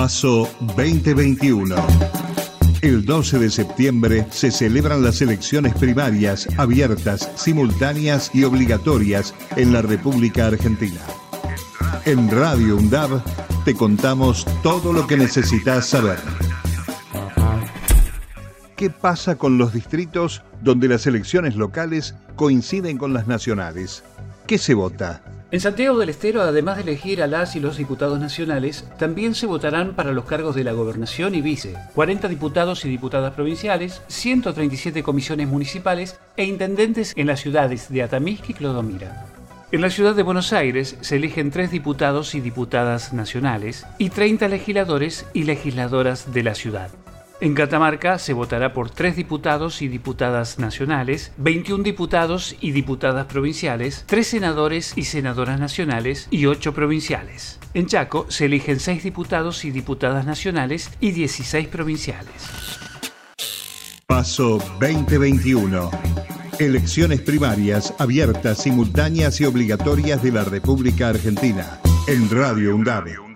Paso 2021. El 12 de septiembre se celebran las elecciones primarias abiertas, simultáneas y obligatorias en la República Argentina. En Radio UNDAV te contamos todo lo que necesitas saber. ¿Qué pasa con los distritos donde las elecciones locales coinciden con las nacionales? ¿Qué se vota? En Santiago del Estero, además de elegir a las y los diputados nacionales, también se votarán para los cargos de la gobernación y vice, 40 diputados y diputadas provinciales, 137 comisiones municipales e intendentes en las ciudades de Atamisqui y Clodomira. En la ciudad de Buenos Aires se eligen tres diputados y diputadas nacionales y 30 legisladores y legisladoras de la ciudad. En Catamarca se votará por tres diputados y diputadas nacionales, 21 diputados y diputadas provinciales, tres senadores y senadoras nacionales y ocho provinciales. En Chaco se eligen seis diputados y diputadas nacionales y 16 provinciales. Paso 2021. Elecciones primarias abiertas, simultáneas y obligatorias de la República Argentina. En Radio UNDAV.